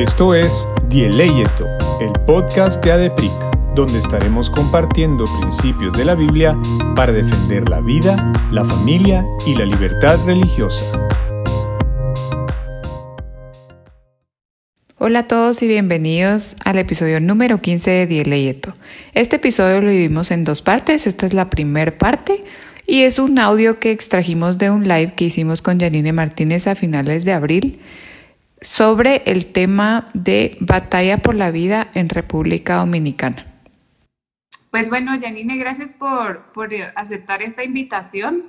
Esto es Dieleyeto, el podcast de ADEPRIC, donde estaremos compartiendo principios de la Biblia para defender la vida, la familia y la libertad religiosa. Hola a todos y bienvenidos al episodio número 15 de Dieleyeto. Este episodio lo dividimos en dos partes, esta es la primera parte y es un audio que extrajimos de un live que hicimos con Janine Martínez a finales de abril sobre el tema de batalla por la vida en República Dominicana. Pues bueno, Janine, gracias por, aceptar esta invitación.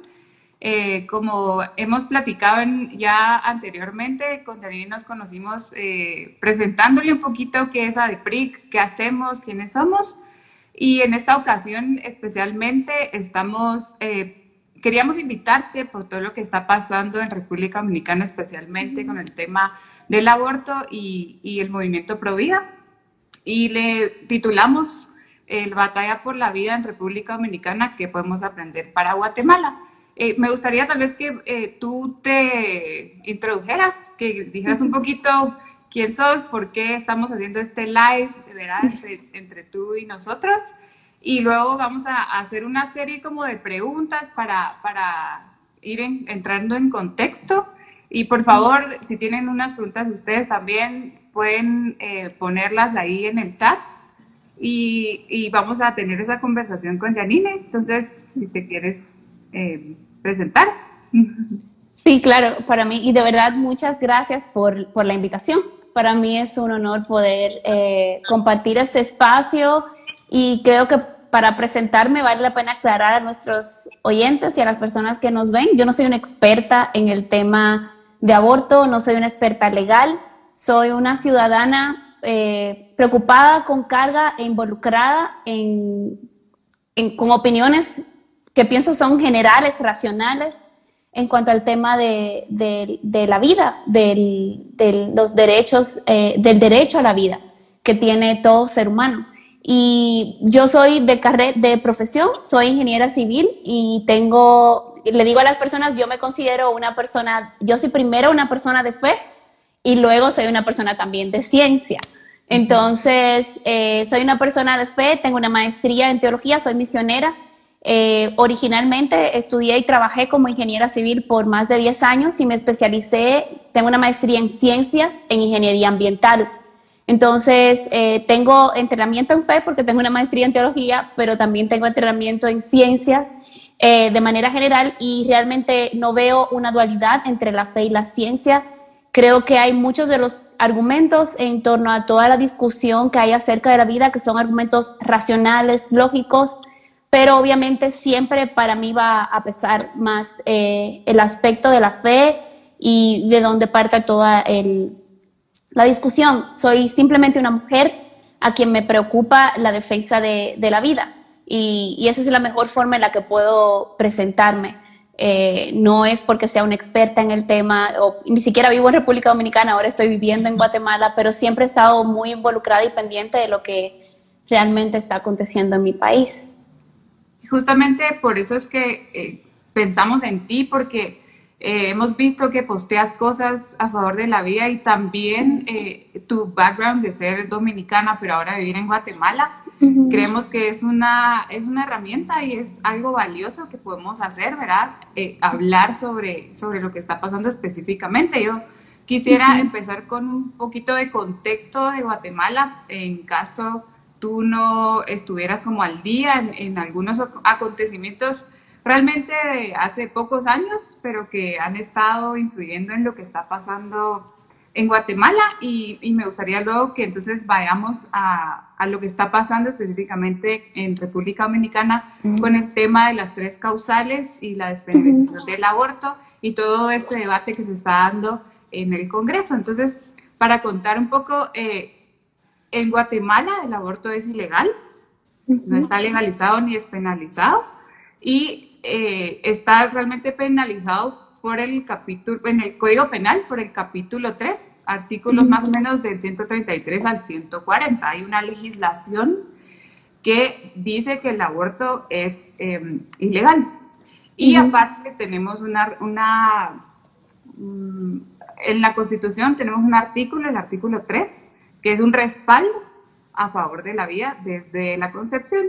Eh, como hemos platicado ya anteriormente, con Janine nos conocimos eh, presentándole un poquito qué es ADEPRIC, qué hacemos, quiénes somos. Y en esta ocasión especialmente estamos, eh, queríamos invitarte por todo lo que está pasando en República Dominicana, especialmente con el tema del aborto y, el movimiento pro vida. Y le titulamos el Batalla por la Vida en República Dominicana que podemos aprender para Guatemala. Eh, me gustaría tal vez que eh, tú te introdujeras, que dijeras un poquito quién sos, por qué estamos haciendo este live, ¿verdad? Entre, entre tú y nosotros. Y luego vamos a, hacer una serie como de preguntas para, para ir entrando en contexto y por favor, si tienen unas preguntas ustedes también pueden eh, ponerlas ahí en el chat y, vamos a tener esa conversación con Janine. Entonces, si te quieres eh, presentar. Sí, claro, para mí, y de verdad muchas gracias por, por la invitación. Para mí es un honor poder eh, compartir este espacio y creo que para presentarme vale la pena aclarar a nuestros oyentes y a las personas que nos ven. Yo no soy una experta en el tema de aborto, no soy una experta legal, soy una ciudadana eh, preocupada, con carga e involucrada en, con opiniones que pienso son generales, racionales, en cuanto al tema de, la vida, de los derechos, eh, del derecho a la vida que tiene todo ser humano. Y yo soy de, carrera, de profesión, soy ingeniera civil y tengo le digo a las personas, yo me considero una persona, yo soy primero una persona de fe y luego soy una persona también de ciencia. Entonces, eh, soy una persona de fe, tengo una maestría en teología, soy misionera. Eh, originalmente estudié y trabajé como ingeniera civil por más de 10 años y me especialicé, tengo una maestría en ciencias, en ingeniería ambiental. Entonces, eh, tengo entrenamiento en fe porque tengo una maestría en teología, pero también tengo entrenamiento en ciencias eh, de manera general y realmente no veo una dualidad entre la fe y la ciencia. Creo que hay muchos de los argumentos en torno a toda la discusión que hay acerca de la vida que son argumentos racionales, lógicos, pero obviamente siempre para mí va a pesar más eh, el aspecto de la fe y de dónde parte toda la discusión. Soy simplemente una mujer a quien me preocupa la defensa de la vida y, esa es la mejor forma en la que puedo presentarme. Eh, no es porque sea una experta en el tema, o ni siquiera vivo en República Dominicana, ahora estoy viviendo en Guatemala, pero siempre he estado muy involucrada y pendiente de lo que realmente está aconteciendo en mi país. Justamente por eso es que eh, pensamos en ti, porque eh, hemos visto que posteas cosas a favor de la vida y también tu background de ser dominicana, pero ahora vivir en Guatemala Creemos que es una, es una herramienta y es algo valioso que podemos hacer, ¿verdad? Eh, hablar sobre, sobre lo que está pasando específicamente. Yo quisiera empezar con un poquito de contexto de Guatemala en caso tú no estuvieras como al día en, en algunos acontecimientos realmente hace pocos años, pero que han estado influyendo en lo que está pasando en Guatemala y, me gustaría luego que entonces vayamos a, lo que está pasando específicamente en República Dominicana con el tema de las tres causales y la despenalización del aborto y todo este debate que se está dando en el Congreso. Entonces, para contar un poco, eh, en Guatemala el aborto es ilegal, no está legalizado ni despenalizado y eh, está realmente penalizado por el capítulo, en el Código Penal, por el capítulo 3, artículos más o menos del 133 al 140. Hay una legislación que dice que el aborto es em, ilegal. Y aparte tenemos una, una mm, en la Constitución tenemos un artículo, el artículo 3, que es un respaldo a favor de la vida desde la concepción.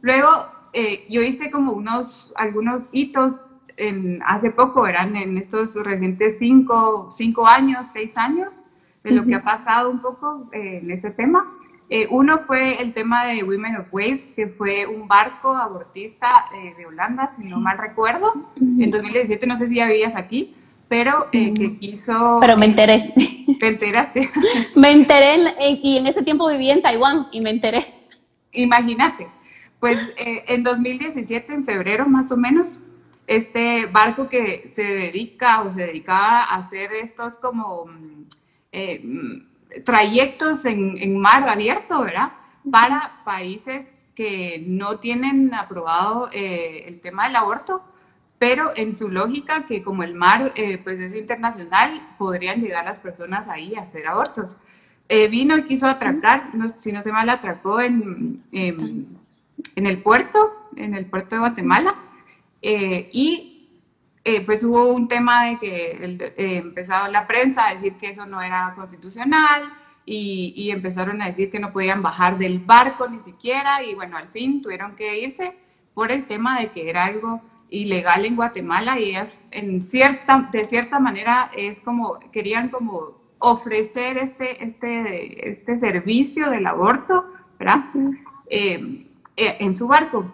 Luego, eh, yo hice como unos, algunos hitos en, hace poco, eran en estos recientes cinco, cinco años, seis años, de lo que ha pasado un poco eh, en este tema. Eh, uno fue el tema de Women of Waves, que fue un barco abortista de Holanda, si no mal recuerdo. En 2017, no sé si ya vivías aquí, pero que quiso... Pero me enteré. ¿Te enteraste? me enteré y en ese tiempo vivía en Taiwán y me enteré. Imagínate. Pues en 2017, en febrero más o menos, este barco que se dedica o se dedicaba a hacer estos como mm, eh, mm, trayectos en, mar abierto, ¿verdad? Para países que no tienen aprobado eh, el tema del aborto, pero en su lógica que como el mar eh, pues es internacional, podrían llegar las personas ahí a hacer abortos. vino y quiso atracar, si no se mal, atracó en, en el puerto, en el puerto de Guatemala eh, y eh, pues hubo un tema de que eh, empezó la prensa a decir que eso no era constitucional y, y, empezaron a decir que no podían bajar del barco ni siquiera y bueno, al fin tuvieron que irse por el tema de que era algo ilegal en Guatemala y ellas en cierta, de cierta manera es como, querían como ofrecer este, este, este servicio del aborto, ¿verdad? En su barco.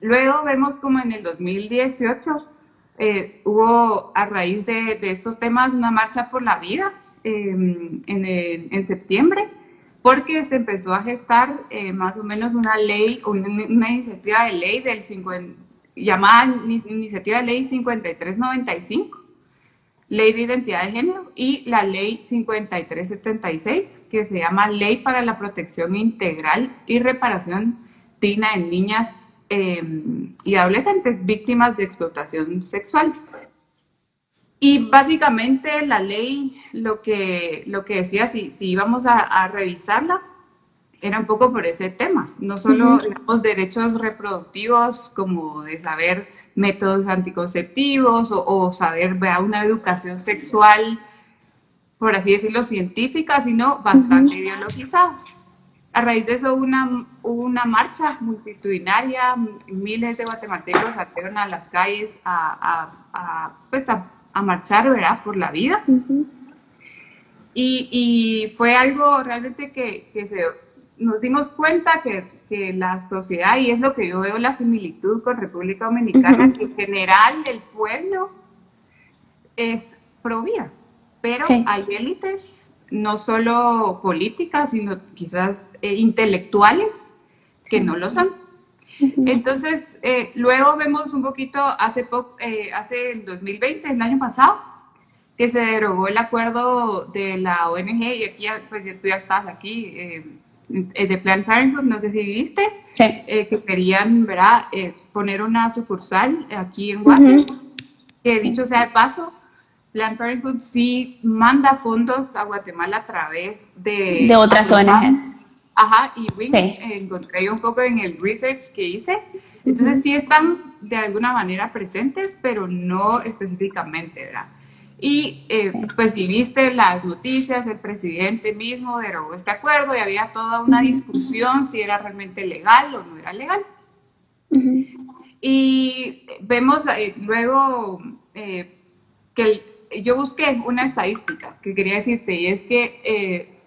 Luego vemos como en el 2018 eh, hubo a raíz de, estos temas una marcha por la vida em, en, septiembre, porque se empezó a gestar eh, más o menos una ley, una, una iniciativa de ley del llamada Iniciativa de Ley 5395, Ley de Identidad de Género, y la Ley 5376, que se llama Ley para la Protección Integral y Reparación En Niñas Em, y adolescentes víctimas de explotación sexual. Y básicamente la ley lo que, lo que decía, si, si íbamos a, revisarla, era un poco por ese tema, no solo los derechos reproductivos como de saber métodos anticonceptivos o, saber una educación sexual, por así decirlo, científica, sino bastante ideologizada. A raíz de eso una, hubo una marcha multitudinaria, miles de guatemaltecos salieron a las calles a, a, pues a, marchar ¿verdad? por la vida. y, y, fue algo realmente que, que se, nos dimos cuenta que, que, la sociedad, y es lo que yo veo la similitud con República Dominicana, que en general el pueblo es pro vida, pero hay élites no solo políticas, sino quizás eh, intelectuales que no lo son. Entonces, eh, luego vemos un poquito, hace, poco, eh, hace el 2020, el año pasado, que se derogó el acuerdo de la ONG, y aquí pues tú ya estás aquí, de Planned Parenthood, no sé si viste, que querían ¿verdad? poner una sucursal aquí en Guatemala, que dicho sea de paso, Planned Parenthood sí manda fondos a Guatemala a través de... De otras ONGs. Ajá, y Wings, encontré un poco en el research que hice. Entonces sí están de alguna manera presentes, pero no específicamente, ¿verdad? Y eh, pues si viste las noticias, el presidente mismo derogó este acuerdo y había toda una discusión si era realmente legal o no era legal. Y vemos eh, luego eh, que el, yo busqué una estadística que quería decirte y es que eh,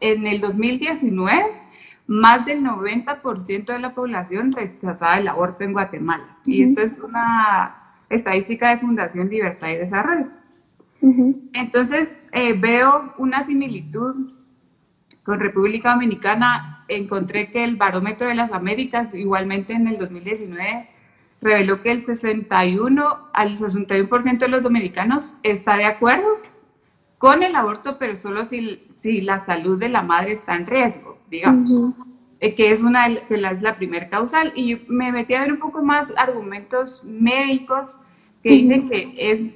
en el 2019 más del 90% de la población rechazaba el aborto en Guatemala. Y esta es una estadística de Fundación Libertad y Desarrollo. Entonces eh, veo una similitud con República Dominicana. Encontré que el barómetro de las Américas, igualmente en el 2019, reveló que el 61 al 61% de los dominicanos está de acuerdo con el aborto, pero solo si, si la salud de la madre está en riesgo, digamos, eh, que es una que la, es la primer causal. Y me metí a ver un poco más argumentos médicos que dicen que es,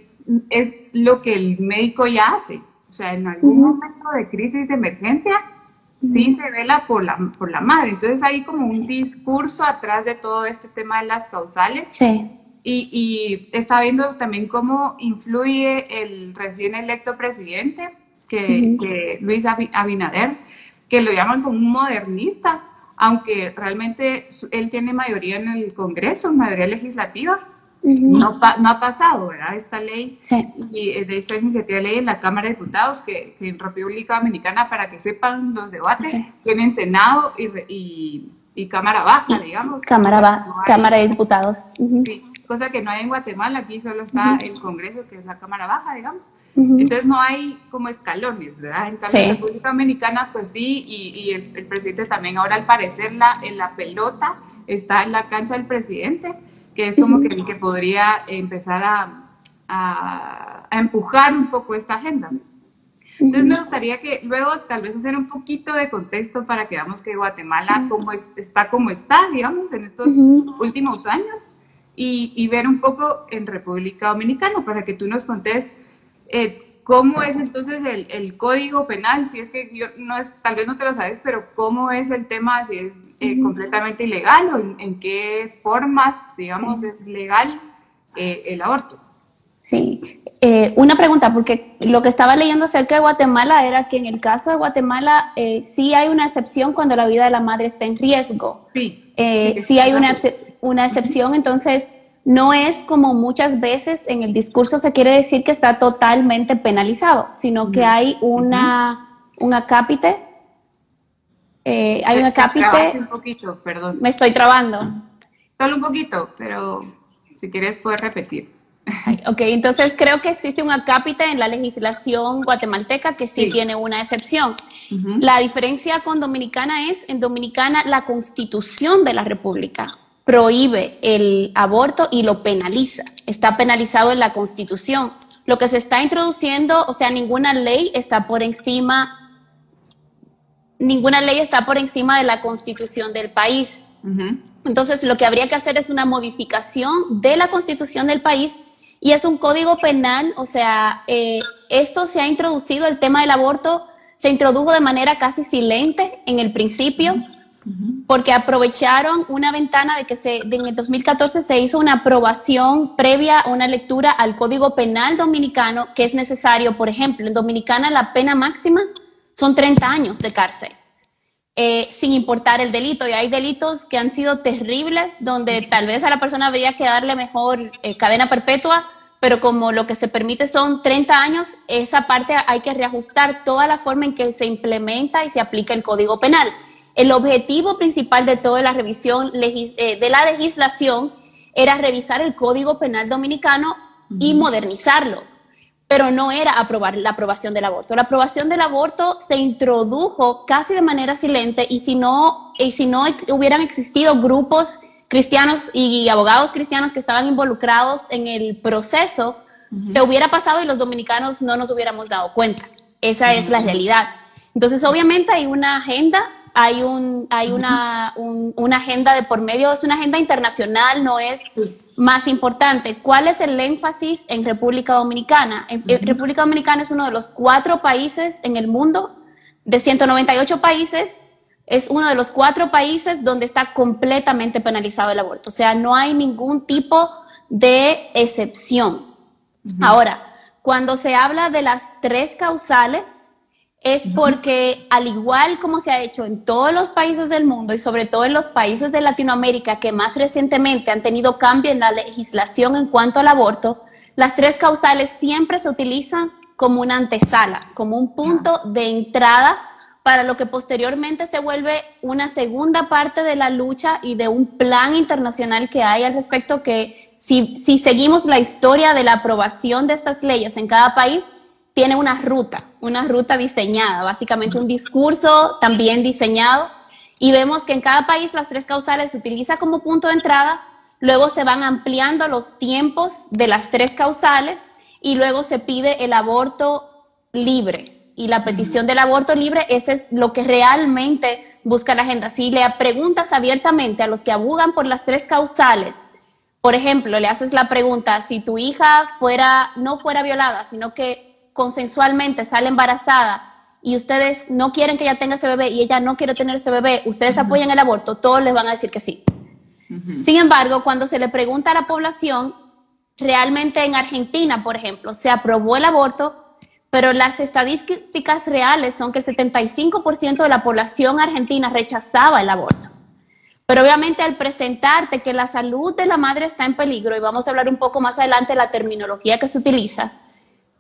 es lo que el médico ya hace. O sea, en algún momento de crisis de emergencia, sí se vela por la, la madre. Entonces hay como un discurso atrás de todo este tema de las causales. Sí. Y, y está viendo también cómo influye el recién electo presidente, que, que Luis Abinader, que lo llaman como un modernista, aunque realmente él tiene mayoría en el Congreso, mayoría legislativa, no, no, ha pasado, ¿verdad? Esta ley y eh, de esa iniciativa de ley en la Cámara de Diputados, que, en República Dominicana, para que sepan los debates, tienen Senado y, y, Cámara Baja, digamos. Cámara, Cámara de Diputados. cosa que no hay en Guatemala, aquí solo está el Congreso, que es la Cámara Baja, digamos. Entonces no hay como escalones, ¿verdad? En cambio, la República Dominicana, pues sí, y, el, presidente también, ahora al parecer la, en la pelota está en la cancha del presidente, que es como que, que podría empezar a, a, empujar un poco esta agenda. Entonces me gustaría que luego tal vez hacer un poquito de contexto para que veamos que Guatemala como está como está, digamos, en estos últimos años y, y, ver un poco en República Dominicana para que tú nos contes eh, ¿Cómo es entonces el, el, código penal? Si es que yo no es, tal vez no te lo sabes, pero ¿cómo es el tema? Si es eh, completamente ilegal o en, qué formas, digamos, es legal eh, el aborto. Sí, una pregunta, porque lo que estaba leyendo acerca de Guatemala era que en el caso de Guatemala sí hay una excepción cuando la vida de la madre está en riesgo. Sí. sí, hay una, una excepción, entonces no es como muchas veces en el discurso se quiere decir que está totalmente penalizado, sino que hay una, un acápite. Eh, hay un acápite. Un poquito, perdón. Me estoy trabando. Solo un poquito, pero si quieres puedes repetir. Ok, entonces creo que existe un acápite en la legislación guatemalteca que sí, tiene una excepción. La diferencia con Dominicana es, en Dominicana, la constitución de la República prohíbe el aborto y lo penaliza. Está penalizado en la Constitución. Lo que se está introduciendo, o sea, ninguna ley está por encima, ninguna ley está por encima de la Constitución del país. Entonces, lo que habría que hacer es una modificación de la Constitución del país y es un código penal, o sea, eh, esto se ha introducido, el tema del aborto se introdujo de manera casi silente en el principio porque aprovecharon una ventana de que se, en el 2014 se hizo una aprobación previa a una lectura al Código Penal Dominicano, que es necesario, por ejemplo, en Dominicana la pena máxima son 30 años de cárcel, eh, sin importar el delito. Y hay delitos que han sido terribles, donde tal vez a la persona habría que darle mejor eh, cadena perpetua, pero como lo que se permite son 30 años, esa parte hay que reajustar toda la forma en que se implementa y se aplica el Código Penal. El objetivo principal de toda la revisión eh, de la legislación era revisar el Código Penal Dominicano y modernizarlo, pero no era aprobar la aprobación del aborto. La aprobación del aborto se introdujo casi de manera silente y si no, y si no hubieran existido grupos cristianos y abogados cristianos que estaban involucrados en el proceso, se hubiera pasado y los dominicanos no nos hubiéramos dado cuenta. Esa es la realidad. Entonces, obviamente hay una agenda hay, un, hay una, una agenda de por medio, es una agenda internacional, no es más importante. ¿Cuál es el énfasis en República Dominicana? En, República Dominicana es uno de los cuatro países en el mundo, de 198 países, es uno de los cuatro países donde está completamente penalizado el aborto. O sea, no hay ningún tipo de excepción. Ahora, cuando se habla de las tres causales, es porque al igual como se ha hecho en todos los países del mundo y sobre todo en los países de Latinoamérica que más recientemente han tenido cambio en la legislación en cuanto al aborto, las tres causales siempre se utilizan como una antesala, como un punto de entrada para lo que posteriormente se vuelve una segunda parte de la lucha y de un plan internacional que hay al respecto que si, si seguimos la historia de la aprobación de estas leyes en cada país, tiene una ruta, una ruta diseñada, básicamente un discurso también diseñado. Y vemos que en cada país las tres causales se utiliza como punto de entrada, luego se van ampliando los tiempos de las tres causales y luego se pide el aborto libre. Y la petición del aborto libre, ese es lo que realmente busca la agenda. Si le preguntas abiertamente a los que abogan por las tres causales, por ejemplo, le haces la pregunta, si tu hija fuera, no fuera violada, sino que consensualmente sale embarazada y ustedes no quieren que ella tenga ese bebé y ella no quiere tener ese bebé, ustedes apoyan el aborto, todos les van a decir que sí. Sin embargo, cuando se le pregunta a la población, realmente en Argentina, por ejemplo, se aprobó el aborto, pero las estadísticas reales son que el 75% de la población argentina rechazaba el aborto. Pero obviamente al presentarte que la salud de la madre está en peligro, y vamos a hablar un poco más adelante de la terminología que se utiliza,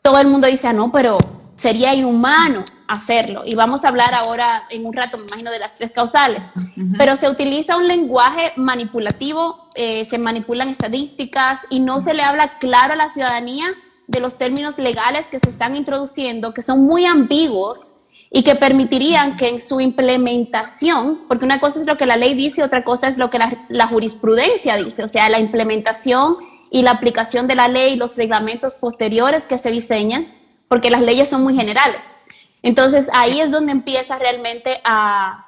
todo el mundo dice, ah, no, pero sería inhumano hacerlo. Y vamos a hablar ahora en un rato, me imagino, de las tres causales. Pero se utiliza un lenguaje manipulativo, eh, se manipulan estadísticas y no se le habla claro a la ciudadanía de los términos legales que se están introduciendo, que son muy ambiguos y que permitirían que en su implementación, porque una cosa es lo que la ley dice, otra cosa es lo que la, jurisprudencia dice, o sea, la implementación y la aplicación de la ley y los reglamentos posteriores que se diseñan, porque las leyes son muy generales. Entonces ahí es donde empieza realmente a,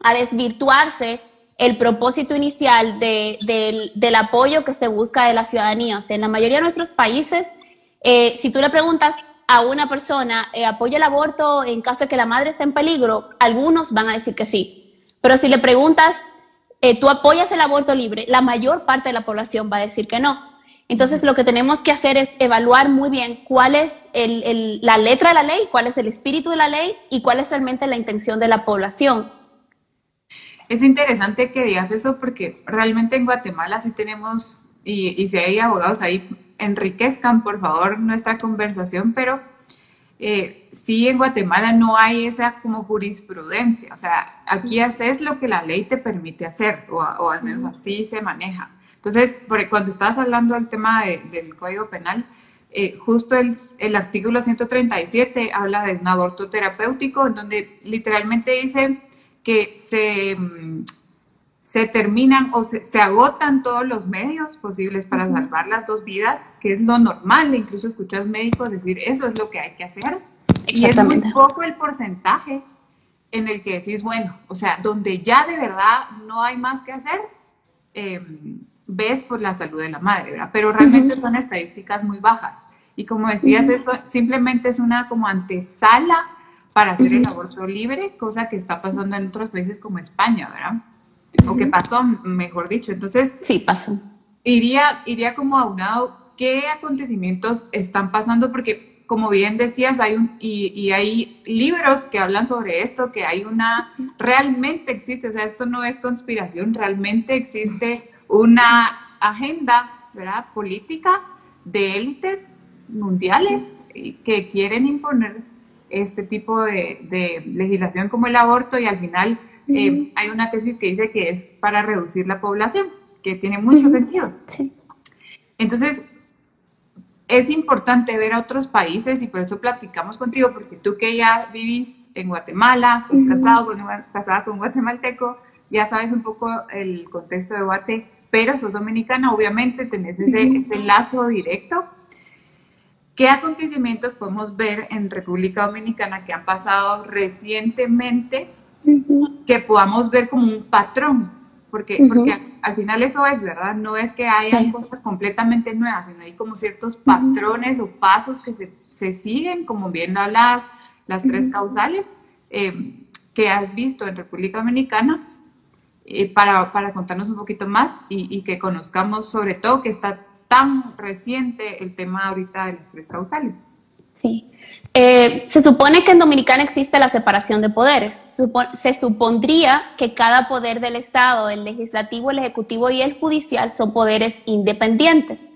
a desvirtuarse el propósito inicial del apoyo que se busca de la ciudadanía. O sea, en la mayoría de nuestros países, eh, si tú le preguntas a una persona, eh, ¿apoya el aborto en caso de que la madre esté en peligro? Algunos van a decir que sí. Pero si le preguntas, eh, ¿tú apoyas el aborto libre? La mayor parte de la población va a decir que no. Entonces, lo que tenemos que hacer es evaluar muy bien cuál es la letra de la ley, cuál es el espíritu de la ley y cuál es realmente la intención de la población. Es interesante que digas eso porque realmente en Guatemala sí tenemos, y, y si hay abogados ahí, enriquezcan por favor nuestra conversación, pero eh, sí en Guatemala no hay esa como jurisprudencia, o sea, aquí haces lo que la ley te permite hacer, o, al menos así se maneja. Entonces, cuando estabas hablando del tema del Código Penal, eh, justo el, el, artículo 137 habla de un aborto terapéutico, en donde literalmente dice que se, mm, se terminan o se, agotan todos los medios posibles para salvar las dos vidas, que es lo normal. Incluso escuchas médicos decir, eso es lo que hay que hacer. Y es muy poco el porcentaje en el que decís, bueno, o sea, donde ya de verdad no hay más que hacer, em, ves por la salud de la madre, ¿verdad? Pero realmente son estadísticas muy bajas. Y como decías, eso simplemente es una como antesala para hacer el aborto libre, cosa que está pasando en otros países como España, ¿verdad? O que pasó, mejor dicho. Entonces, sí, pasó. Iría, iría como aunado, ¿qué acontecimientos están pasando? Porque, como bien decías, hay un, y, y, hay libros que hablan sobre esto, que hay una, realmente existe, o sea, esto no es conspiración, realmente existe una agenda, ¿verdad? Política de élites mundiales que quieren imponer este tipo de, legislación como el aborto y al final eh, hay una tesis que dice que es para reducir la población, que tiene mucho sentido. Entonces, es importante ver a otros países y por eso platicamos contigo, porque tú que ya vivís en Guatemala, estás casado con, casada con un guatemalteco, ya sabes un poco el contexto de Guate, pero sos dominicana, obviamente tenés ese, ese lazo directo. ¿Qué acontecimientos podemos ver en República Dominicana que han pasado recientemente que podamos ver como un patrón? Porque, porque al final eso es, ¿verdad? No es que haya cosas completamente nuevas, sino hay como ciertos patrones o pasos que se, se, siguen, como viendo las, las tres causales eh, que has visto en República Dominicana, eh, para, para, contarnos un poquito más y, y que conozcamos sobre todo que está tan reciente el tema ahorita de los tres causales. Sí. Eh, se supone que en Dominicana existe la separación de poderes. se supondría que cada poder del Estado, el legislativo, el ejecutivo y el judicial, son poderes independientes.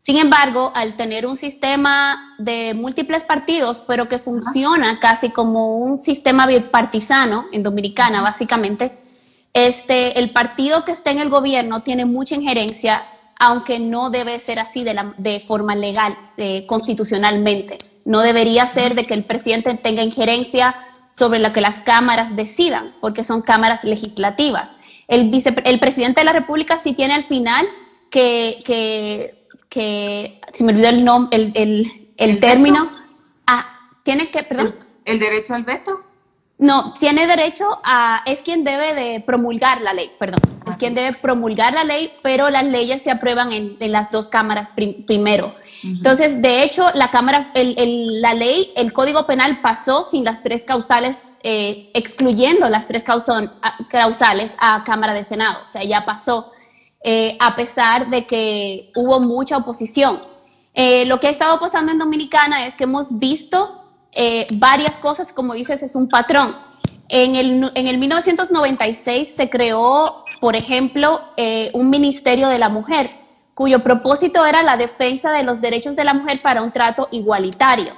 Sin embargo, al tener un sistema de múltiples partidos, pero que funciona casi como un sistema bipartisano en Dominicana, básicamente, este, el partido que esté en el gobierno tiene mucha injerencia aunque no debe ser así de, forma legal, constitucionalmente. No debería ser de que el presidente tenga injerencia sobre lo que las cámaras decidan, porque son cámaras legislativas. El, el presidente de la República sí tiene al final que, que, que si me olvidó el, nombre, el, el, el, término, ah, tiene que, perdón. ¿El derecho al veto? No, tiene derecho a, es quien debe de promulgar la ley, perdón, es quien debe promulgar la ley, pero las leyes se aprueban en, las dos cámaras primero. Entonces, de hecho, la cámara, la ley, el Código Penal pasó sin las tres causales, eh, excluyendo las tres causales a Cámara de Senado, o sea, ya pasó. eh, a pesar de que hubo mucha oposición. Eh, lo que ha estado pasando en Dominicana es que hemos visto varias cosas, como dices, es un patrón. En el, en el 1996 se creó, por ejemplo, un Ministerio de la Mujer, cuyo propósito era la defensa de los derechos de la mujer para un trato igualitario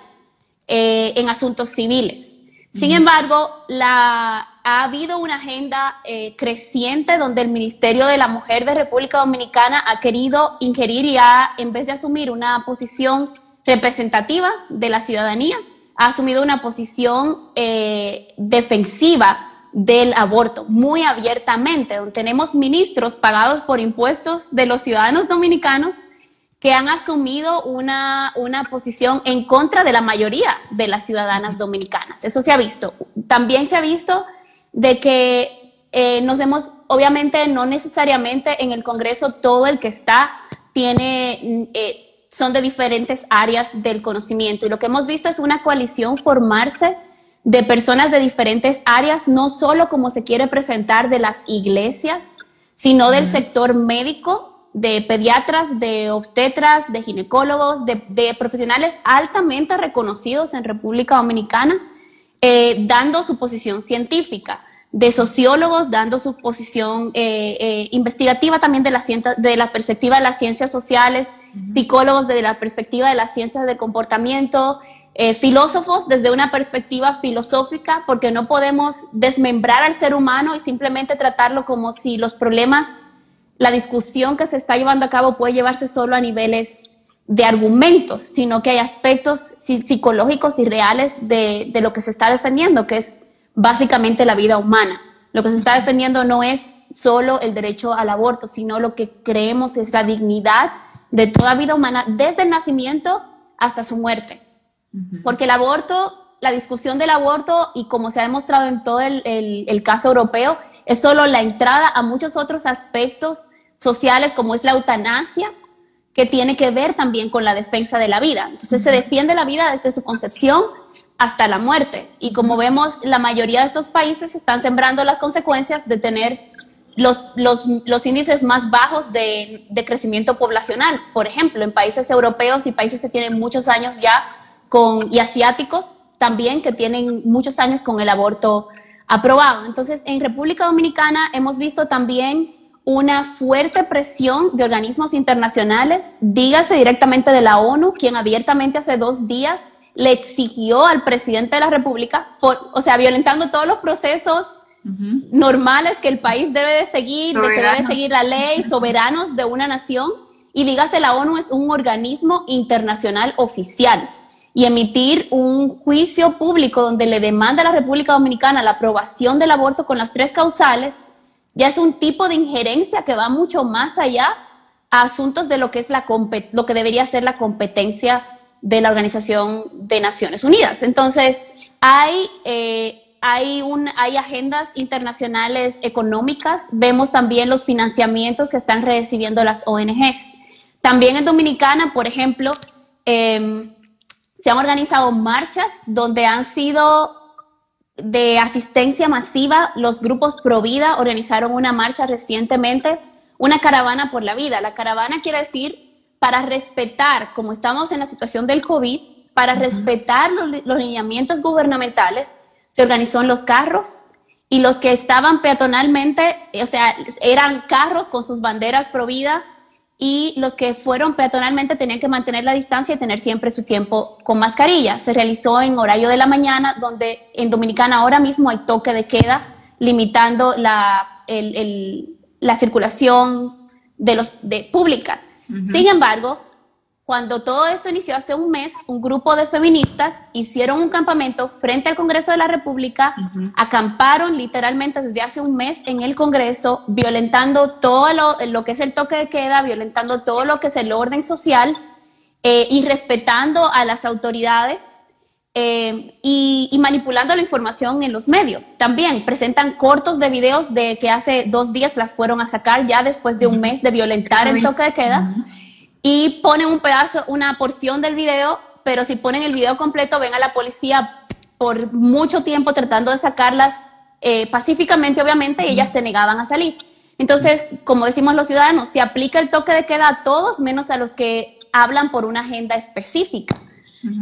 en asuntos civiles. Sin embargo, la, ha habido una agenda eh, creciente donde el Ministerio de la Mujer de República Dominicana ha querido ingerir y ha, en vez de asumir una posición representativa de la ciudadanía, ha asumido una posición eh, defensiva del aborto muy abiertamente, donde tenemos ministros pagados por impuestos de los ciudadanos dominicanos que han asumido una, una posición en contra de la mayoría de las ciudadanas dominicanas. Eso se ha visto. También se ha visto de que eh, nos hemos, obviamente no necesariamente en el Congreso todo el que está tiene, eh, son de diferentes áreas del conocimiento. Y lo que hemos visto es una coalición formarse de personas de diferentes áreas, no solo como se quiere presentar de las iglesias, sino del sector médico, de pediatras, de obstetras, de ginecólogos, de, profesionales altamente reconocidos en República Dominicana, eh, dando su posición científica, de sociólogos dando su posición eh, eh, investigativa también de la, de la perspectiva de las ciencias sociales, psicólogos desde la perspectiva de las ciencias de comportamiento, filósofos desde una perspectiva filosófica, porque no podemos desmembrar al ser humano y simplemente tratarlo como si los problemas la discusión que se está llevando a cabo puede llevarse solo a niveles de argumentos, sino que hay aspectos psicológicos y reales de, lo que se está defendiendo, que es básicamente la vida humana. Lo que se está defendiendo no es solo el derecho al aborto, sino lo que creemos es la dignidad de toda vida humana desde el nacimiento hasta su muerte. Porque el aborto, la discusión del aborto, y como se ha demostrado en todo el caso europeo, es solo la entrada a muchos otros aspectos sociales como es la eutanasia, que tiene que ver también con la defensa de la vida. Entonces se defiende la vida desde su concepción hasta la muerte. Y como vemos, la mayoría de estos países están sembrando las consecuencias de tener los, los, los índices más bajos de, de, crecimiento poblacional. Por ejemplo, en países europeos y países que tienen muchos años ya con, y asiáticos también que tienen muchos años con el aborto aprobado. Entonces, en República Dominicana hemos visto también una fuerte presión de organismos internacionales, dígase directamente de la ONU, quien abiertamente hace dos días le exigió al presidente de la República, por, o sea, violentando todos los procesos normales que el país debe de seguir, de que debe seguir la ley, soberanos de una nación, y dígase la ONU es un organismo internacional oficial. Y emitir un juicio público donde le demanda a la República Dominicana la aprobación del aborto con las tres causales, ya es un tipo de injerencia que va mucho más allá a asuntos de lo que, es la, lo que debería ser la competencia de la Organización de Naciones Unidas. Entonces, hay, eh, hay, hay agendas internacionales económicas, vemos también los financiamientos que están recibiendo las ONGs. También en Dominicana, por ejemplo, eh, se han organizado marchas donde han sido de asistencia masiva. Los grupos Pro Vida organizaron una marcha recientemente, una caravana por la vida. La caravana quiere decir para respetar, como estamos en la situación del COVID, para respetar los, los lineamientos gubernamentales, se organizó en los carros y los que estaban peatonalmente, o sea, eran carros con sus banderas Pro Vida y los que fueron peatonalmente tenían que mantener la distancia y tener siempre su tiempo con mascarilla. Se realizó en horario de la mañana, donde en Dominicana ahora mismo hay toque de queda, limitando la, la circulación de los, de, pública. Sin embargo, cuando todo esto inició hace un mes, un grupo de feministas hicieron un campamento frente al Congreso de la República, acamparon literalmente desde hace un mes en el Congreso, violentando todo lo, que es el toque de queda, violentando todo lo que es el orden social eh, y respetando a las autoridades eh, y, manipulando la información en los medios. También presentan cortos de videos de que hace dos días las fueron a sacar ya después de un mes de violentar el toque de queda y ponen un pedazo, una porción del video, pero si ponen el video completo, ven a la policía por mucho tiempo tratando de sacarlas eh, pacíficamente, obviamente, y ellas se negaban a salir. Entonces, como decimos los ciudadanos, se aplica el toque de queda a todos menos a los que hablan por una agenda específica.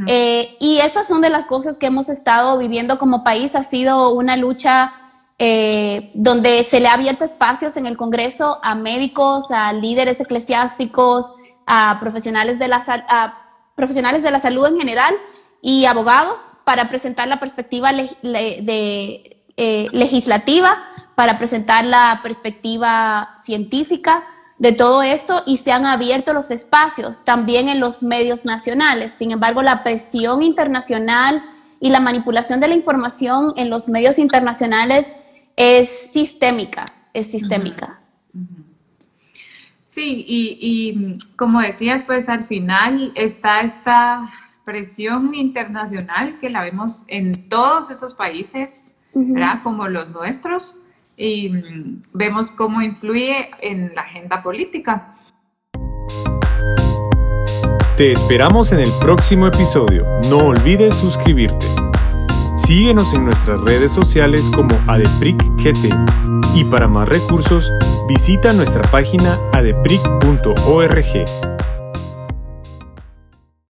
Eh, y estas son de las cosas que hemos estado viviendo como país. Ha sido una lucha eh, donde se le ha abierto espacios en el Congreso a médicos, a líderes eclesiásticos, a profesionales de la, a profesionales de la salud en general y abogados para presentar la perspectiva eh, legislativa, para presentar la perspectiva científica de todo esto y se han abierto los espacios también en los medios nacionales. Sin embargo, la presión internacional y la manipulación de la información en los medios internacionales es sistémica, es sistémica. Sí, y, como decías, pues al final está esta presión internacional que la vemos en todos estos países, ¿verdad? Como los nuestros, y mm, vemos cómo influye en la agenda política. Te esperamos en el próximo episodio. No olvides suscribirte. Síguenos en nuestras redes sociales como ADEPRICGT y para más recursos visita nuestra página adepric.org.